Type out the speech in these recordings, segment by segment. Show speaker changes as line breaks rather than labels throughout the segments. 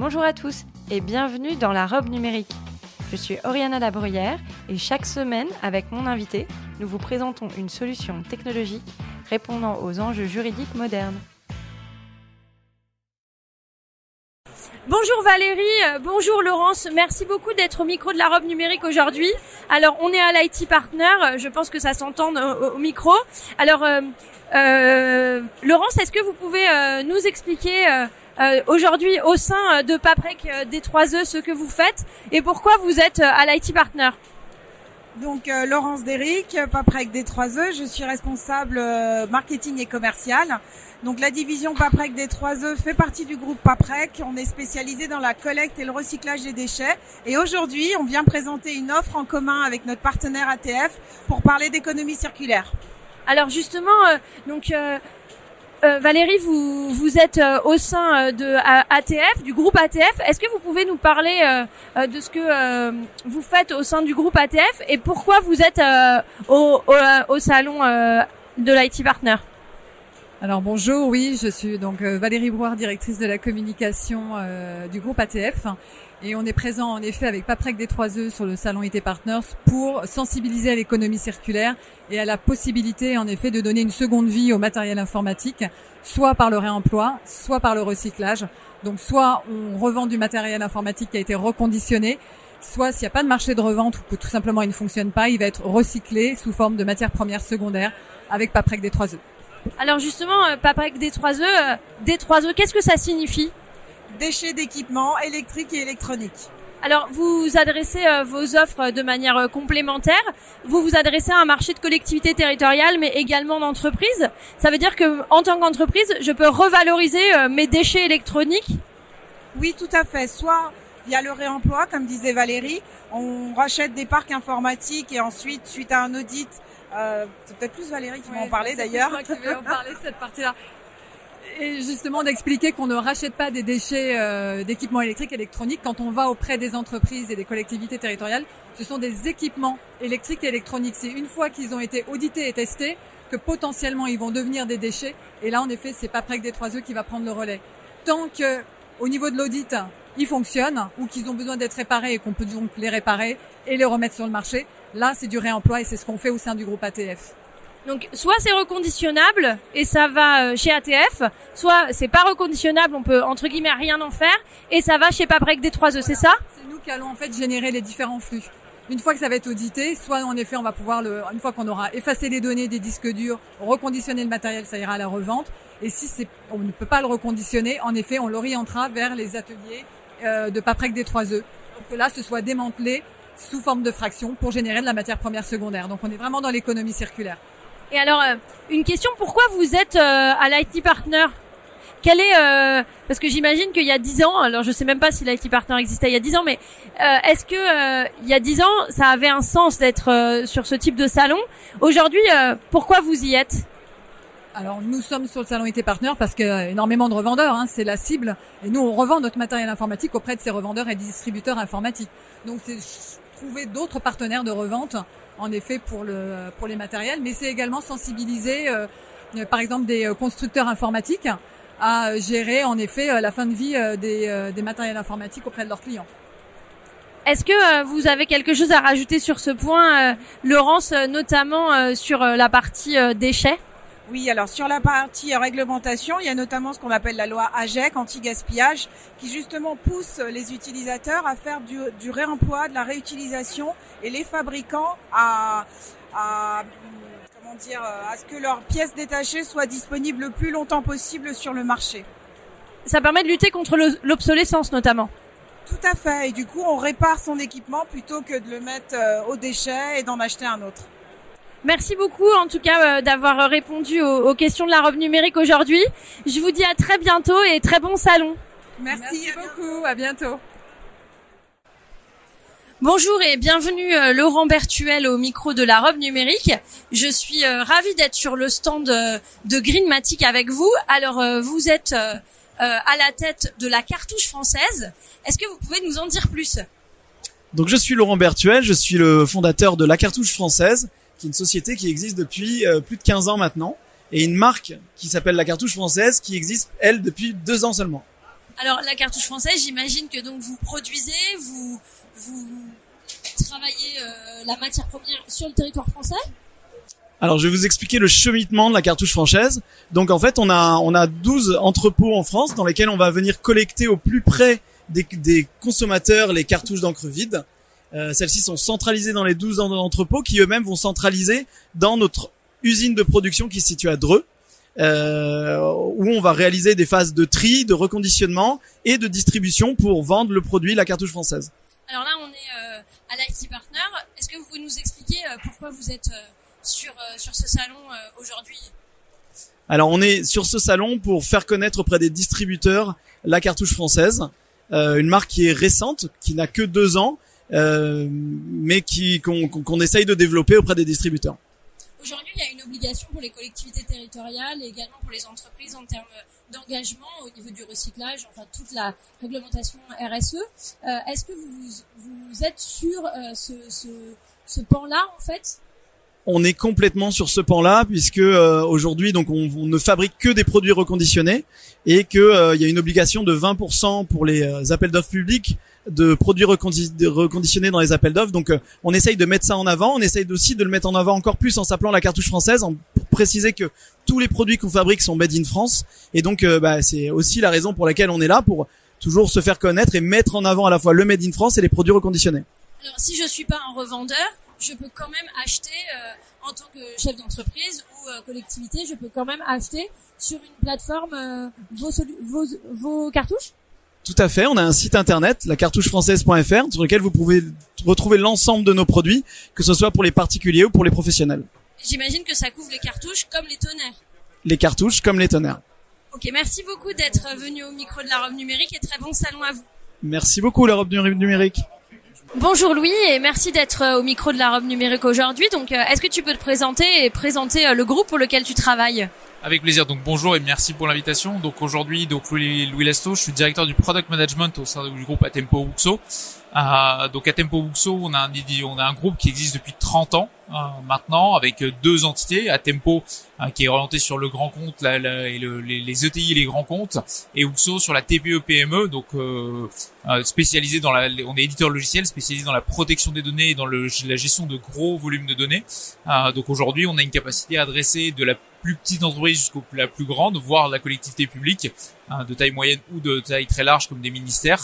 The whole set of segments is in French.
Bonjour à tous et bienvenue dans la robe numérique. Je suis Oriana Labruyère et chaque semaine, avec mon invité, nous vous présentons une solution technologique répondant aux enjeux juridiques modernes. Bonjour Valérie, euh, bonjour Laurence, merci beaucoup d'être au micro de la robe numérique aujourd'hui. Alors on est à l'IT Partner, euh, je pense que ça s'entend au, micro. Alors euh, Laurence, est-ce que vous pouvez nous expliquer euh, aujourd'hui au sein euh, de Paprec euh, des 3E ce que vous faites et pourquoi vous êtes à l'IT Partner?
Donc Laurence Déric, Paprec des 3E, je suis responsable marketing et commercial. Donc la division Paprec des 3E fait partie du groupe Paprec. On est spécialisé dans la collecte et le recyclage des déchets. Et aujourd'hui, on vient présenter une offre en commun avec notre partenaire ATF pour parler d'économie circulaire.
Alors justement, donc euh, Valérie, vous, vous êtes euh, au sein euh, de ATF, du groupe ATF. Est-ce que vous pouvez nous parler de ce que vous faites au sein du groupe ATF et pourquoi vous êtes au, au, salon de l'IT Partner?
Alors bonjour, oui, je suis donc Valérie Brouard, directrice de la communication du groupe ATF. Et on est présent en effet avec Paprec des 3E sur le salon IT Partners pour sensibiliser à l'économie circulaire et à la possibilité en effet de donner une seconde vie au matériel informatique, soit par le réemploi, soit par le recyclage. Donc soit on revend du matériel informatique qui a été reconditionné, soit s'il n'y a pas de marché de revente ou que tout simplement il ne fonctionne pas, il va être recyclé sous forme de matière première secondaire avec Paprec des 3E.
Alors justement, euh, Paprec des 3E, euh, des 3E, qu'est-ce que ça signifie
déchets d'équipements électriques et électroniques.
Alors, vous adressez euh, vos offres de manière euh, complémentaire. Vous vous adressez à un marché de collectivité territoriale, mais également d'entreprise. Ça veut dire que, en tant qu'entreprise, je peux revaloriser euh, mes déchets électroniques.
Oui, tout à fait. Soit via le réemploi, comme disait Valérie, on rachète des parcs informatiques et ensuite, suite à un audit, c'est peut-être plus Valérie qui va en parler d'ailleurs.
Qui va en parler cette partie-là et justement d'expliquer qu'on ne rachète pas des déchets euh, d'équipements électriques et électroniques quand on va auprès des entreprises et des collectivités territoriales. Ce sont des équipements électriques et électroniques. C'est une fois qu'ils ont été audités et testés que potentiellement ils vont devenir des déchets. Et là, en effet, c'est pas près que des trois œufs qui va prendre le relais. Tant que au niveau de l'audit, ils fonctionnent ou qu'ils ont besoin d'être réparés et qu'on peut donc les réparer et les remettre sur le marché, là, c'est du réemploi et c'est ce qu'on fait au sein du groupe ATF.
Donc soit c'est reconditionnable et ça va euh, chez ATF, soit c'est pas reconditionnable, on peut entre guillemets rien en faire et ça va chez Paprec des 3 E, c'est ça
C'est nous qui allons en fait générer les différents flux. Une fois que ça va être audité, soit en effet on va pouvoir le, une fois qu'on aura effacé les données des disques durs, reconditionner le matériel, ça ira à la revente. Et si c'est, on ne peut pas le reconditionner, en effet on l'orientera vers les ateliers euh, de Paprec des 3 E. Pour que là ce soit démantelé sous forme de fraction pour générer de la matière première secondaire. Donc on est vraiment dans l'économie circulaire.
Et alors, euh, une question, pourquoi vous êtes euh, à l'IT Partner? Quel est euh, parce que j'imagine qu'il y a 10 ans, alors je sais même pas si l'IT Partner existait il y a 10 ans, mais est-ce que il y a 10 ans ça avait un sens d'être sur ce type de salon? Aujourd'hui, pourquoi vous y êtes?
Alors nous sommes sur le salon IT Partner parce qu'il y a énormément de revendeurs, hein, c'est la cible, et nous on revend notre matériel informatique auprès de ces revendeurs et distributeurs informatiques. Donc c'est trouver d'autres partenaires de revente en effet pour le pour les matériels, mais c'est également sensibiliser euh, par exemple des euh, constructeurs informatiques à gérer en effet euh, la fin de vie des, des matériels informatiques auprès de leurs clients.
Est-ce que vous avez quelque chose à rajouter sur ce point, Laurence, notamment sur la partie déchets?
Oui, alors sur la partie réglementation, il y a notamment ce qu'on appelle la loi AGEC, anti-gaspillage, qui justement pousse les utilisateurs à faire du, du, réemploi, de la réutilisation, et les fabricants à, à comment dire, à ce que leurs pièces détachées soient disponibles le plus longtemps possible sur le marché.
Ça permet de lutter contre l'obsolescence notamment.
Tout à fait, et du coup on répare son équipement plutôt que de le mettre euh, au déchet et d'en acheter un autre.
Merci beaucoup en tout cas euh, d'avoir répondu aux, questions de la robe numérique aujourd'hui. Je vous dis à très bientôt et très bon salon.
Merci, beaucoup, à bientôt.
Bonjour et bienvenue euh, Laurent Bertuel au micro de la robe numérique. Je suis euh, ravie d'être sur le stand euh, de Greenmatic avec vous. Alors vous êtes à la tête de la cartouche française. Est-ce que vous pouvez nous en dire plus?
Donc je suis Laurent Bertuel, je suis le fondateur de la cartouche française, qui est une société qui existe depuis plus de 15 ans maintenant, et une marque qui s'appelle la cartouche française qui existe elle depuis deux ans seulement.
Alors la cartouche française, j'imagine que donc vous produisez, vous vous travaillez euh, la matière première sur le territoire français?
Alors je vais vous expliquer le cheminement de la cartouche française. Donc en fait, on a on a 12 entrepôts en France dans lesquels on va venir collecter au plus près des, des consommateurs les cartouches d'encre vide. Euh, Celles-ci sont centralisées dans les 12 entrepôts qui eux-mêmes vont centraliser dans notre usine de production qui se situe à Dreux. Euh, où on va réaliser des phases de tri, de reconditionnement et de distribution pour vendre le produit, la cartouche française.
Alors là, on est euh, à l'IT Partner. Est-ce que vous pouvez nous expliquer euh, pourquoi vous êtes sur, sur ce salon aujourd'hui?
Alors on est sur ce salon pour faire connaître auprès des distributeurs la cartouche française, une marque qui est récente, qui n'a que deux ans, mais qui qu'on essaye de développer auprès des distributeurs.
Aujourd'hui, il y a une obligation pour les collectivités territoriales et également pour les entreprises en termes d'engagement au niveau du recyclage, enfin toute la réglementation RSE. Euh, est-ce que vous, êtes sur euh, ce, ce, ce pan-là en fait?
On est complètement sur ce pan-là puisque euh, aujourd'hui donc on, ne fabrique que des produits reconditionnés et que il y a une obligation de 20% pour les appels d'offres publics de produits reconditionnés dans les appels d'offres. Donc, euh, on essaye de mettre ça en avant. On essaye aussi de le mettre en avant encore plus en s'appelant la cartouche française, en, pour préciser que tous les produits qu'on fabrique sont made in France. Et donc, euh, bah, c'est aussi la raison pour laquelle on est là, pour toujours se faire connaître et mettre en avant à la fois le made in France et les produits reconditionnés.
Alors, si je suis pas un revendeur, je peux quand même acheter euh, en tant que chef d'entreprise ou collectivité, je peux quand même acheter sur une plateforme vos, vos, vos cartouches?
Tout à fait. On a un site internet, lacartouchefrançaise.fr, sur lequel vous pouvez retrouver l'ensemble de nos produits, que ce soit pour les particuliers ou pour les professionnels.
J'imagine que ça couvre les cartouches comme les tonnerres.
Les cartouches comme les tonnerres.
Ok, merci beaucoup d'être venu au micro de la robe numérique et très bon salon à vous.
Merci beaucoup la robe numérique.
Bonjour Louis et merci d'être au micro de la robe numérique aujourd'hui. Donc, euh, est-ce que tu peux te présenter et présenter euh, le groupe pour lequel tu travailles?
Avec plaisir. Donc bonjour et merci pour l'invitation. Donc aujourd'hui, donc Louis, Louis Lesto, je suis directeur du product management au sein du groupe Atempo Wuxo. Euh, donc Atempo Wuxo, on a un on a un groupe qui existe depuis 30 ans euh, maintenant avec deux entités, Atempo euh, qui est orienté sur le grand compte la, et le, les, les, ETI et les grands comptes et Wuxo sur la TPE PME donc euh, euh, spécialisé dans la on est éditeur logiciel spécialisé dans la protection des données et dans le, la gestion de gros volumes de données. donc aujourd'hui, on a une capacité à adresser de la plus petite entreprise jusqu'au la plus grande, voire la collectivité publique, hein, de taille moyenne ou de taille très large comme des ministères,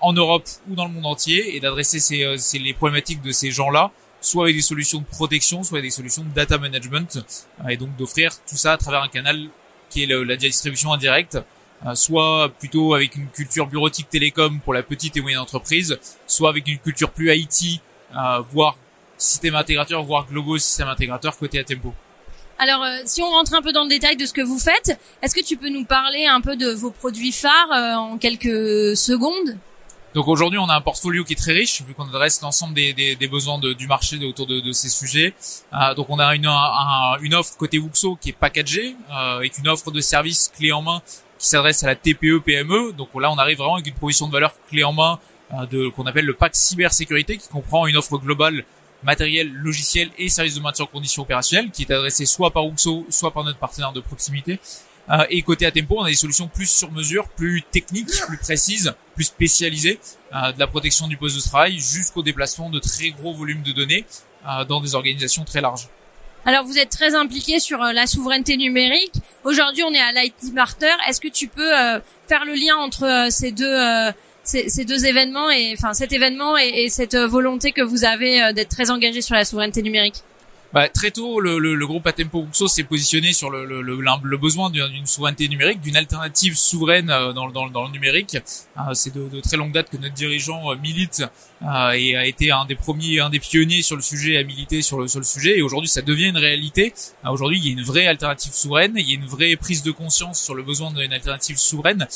en Europe ou dans le monde entier, et d'adresser ces, euh, ces, les problématiques de ces gens-là, soit avec des solutions de protection, soit avec des solutions de data management, euh, et donc d'offrir tout ça à travers un canal qui est la distribution indirecte, euh, soit plutôt avec une culture bureautique télécom pour la petite et moyenne entreprise, soit avec une culture plus IT, voire système intégrateur, voire global système intégrateur côté Atempo.
Alors, euh, si on rentre un peu dans le détail de ce que vous faites, est-ce que tu peux nous parler un peu de vos produits phares euh, en quelques secondes?
Donc aujourd'hui, on a un portfolio qui est très riche vu qu'on adresse l'ensemble des, besoins du marché autour de, ces sujets. Euh, donc on a une, offre côté Wuxo qui est packagée euh, avec une offre de service clé en main qui s'adresse à la TPE PME. Donc là, on arrive vraiment avec une proposition de valeur clé en main de qu'on appelle le pack cybersécurité qui comprend une offre globale matériel, logiciel et services de maintien en conditions opérationnelles qui est adressé soit par Uxo, soit par notre partenaire de proximité. Euh, et côté Atempo, on a des solutions plus sur mesure, plus techniques, plus précises, plus spécialisées, euh, de la protection du poste de travail jusqu'au déplacement de très gros volumes de données euh, dans des organisations très larges.
Alors vous êtes très impliqué sur la souveraineté numérique. Aujourd'hui, on est à l'IT Partner. Est-ce que tu peux faire le lien entre ces deux ces, deux événements et enfin cet événement et, cette volonté que vous avez euh, d'être très engagé sur la souveraineté numérique
bah, très tôt, le, le, le groupe Atempo Uxo s'est positionné sur le, le, besoin d'une souveraineté numérique, d'une alternative souveraine euh, dans, dans, dans le numérique. Euh, c'est de, de, très longue date que notre dirigeant euh, milite et a été un des premiers, un des pionniers sur le sujet, à militer sur le, sur le sujet. Et aujourd'hui, ça devient une réalité. aujourd'hui, il y a une vraie alternative souveraine, il y a une vraie prise de conscience sur le besoin d'une alternative souveraine.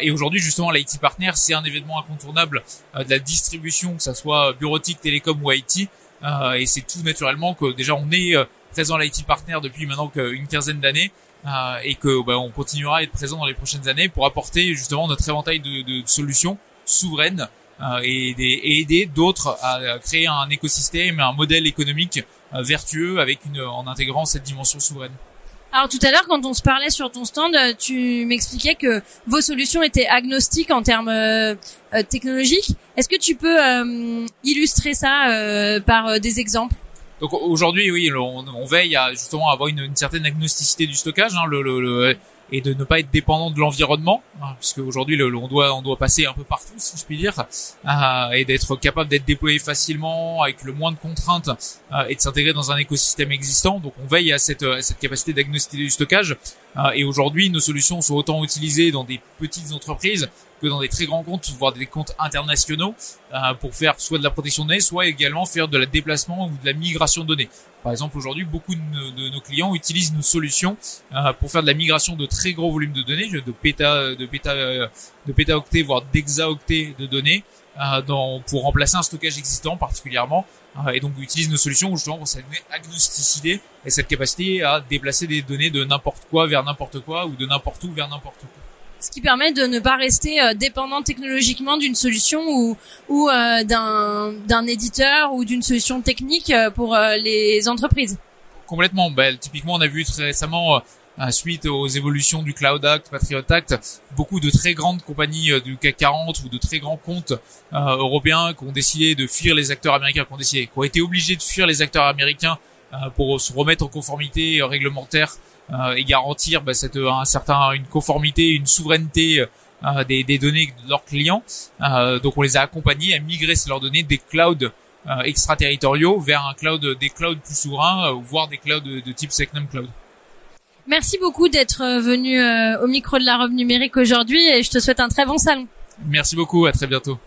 et aujourd'hui, justement, l'IT Partner, c'est un événement incontournable de la distribution, que ça soit bureautique, télécom ou IT. Euh, et c'est tout naturellement que déjà on est euh, présent à l'IT Partner depuis maintenant une quinzaine d'années euh, et que bah, on continuera à être présent dans les prochaines années pour apporter justement notre éventail de, de solutions souveraines et, et, aider d'autres à créer un écosystème, un modèle économique vertueux avec une, en intégrant cette dimension souveraine.
Alors tout à l'heure, quand on se parlait sur ton stand, tu m'expliquais que vos solutions étaient agnostiques en termes euh, euh, technologiques. Est-ce que tu peux euh, illustrer ça par des exemples?
Donc aujourd'hui, oui, on, veille à justement avoir une, certaine agnosticité du stockage. Hein, et de ne pas être dépendant de l'environnement, hein, puisque aujourd'hui on doit on doit passer un peu partout, si je puis dire, euh, et d'être capable d'être déployé facilement avec le moins de contraintes euh, et de s'intégrer dans un écosystème existant. Donc on veille à cette, à cette capacité d'agnosticité du stockage. Euh, et aujourd'hui, nos solutions sont autant utilisées dans des petites entreprises que dans des très grands comptes, voire des comptes internationaux, euh, pour faire soit de la protection de données, soit également faire de la déplacement ou de la migration de données. Par exemple, aujourd'hui, beaucoup de, nos clients utilisent nos solutions euh, pour faire de la migration de très gros volumes de données, de péta, de péta, de pétaoctets, voire d'hexaoctets de données, euh, dans, pour remplacer un stockage existant particulièrement. et donc, utilisent nos solutions justement pour cette agnosticité et cette capacité à déplacer des données de n'importe quoi vers n'importe quoi ou de n'importe où vers n'importe où
ce qui permet de ne pas rester euh, dépendant technologiquement d'une solution ou, euh, d'un, éditeur ou d'une solution technique euh, pour les entreprises.
Complètement. Ben, typiquement, on a vu très récemment, suite aux évolutions du Cloud Act, Patriot Act, beaucoup de très grandes compagnies du CAC 40 ou de très grands comptes européens qui ont décidé de fuir les acteurs américains, qui ont été obligés de fuir les acteurs américains pour se remettre en conformité réglementaire et garantir bah, cette, un certain, une conformité, une souveraineté euh, des, des, données de leurs clients. Euh, donc on les a accompagnés à migrer leurs données des clouds extraterritoriaux vers un cloud, des clouds plus souverains, voire des clouds de, de type Secnum Cloud.
Merci beaucoup d'être venu au micro de la robe numérique aujourd'hui et je te souhaite un très bon salon.
Merci beaucoup, à très bientôt.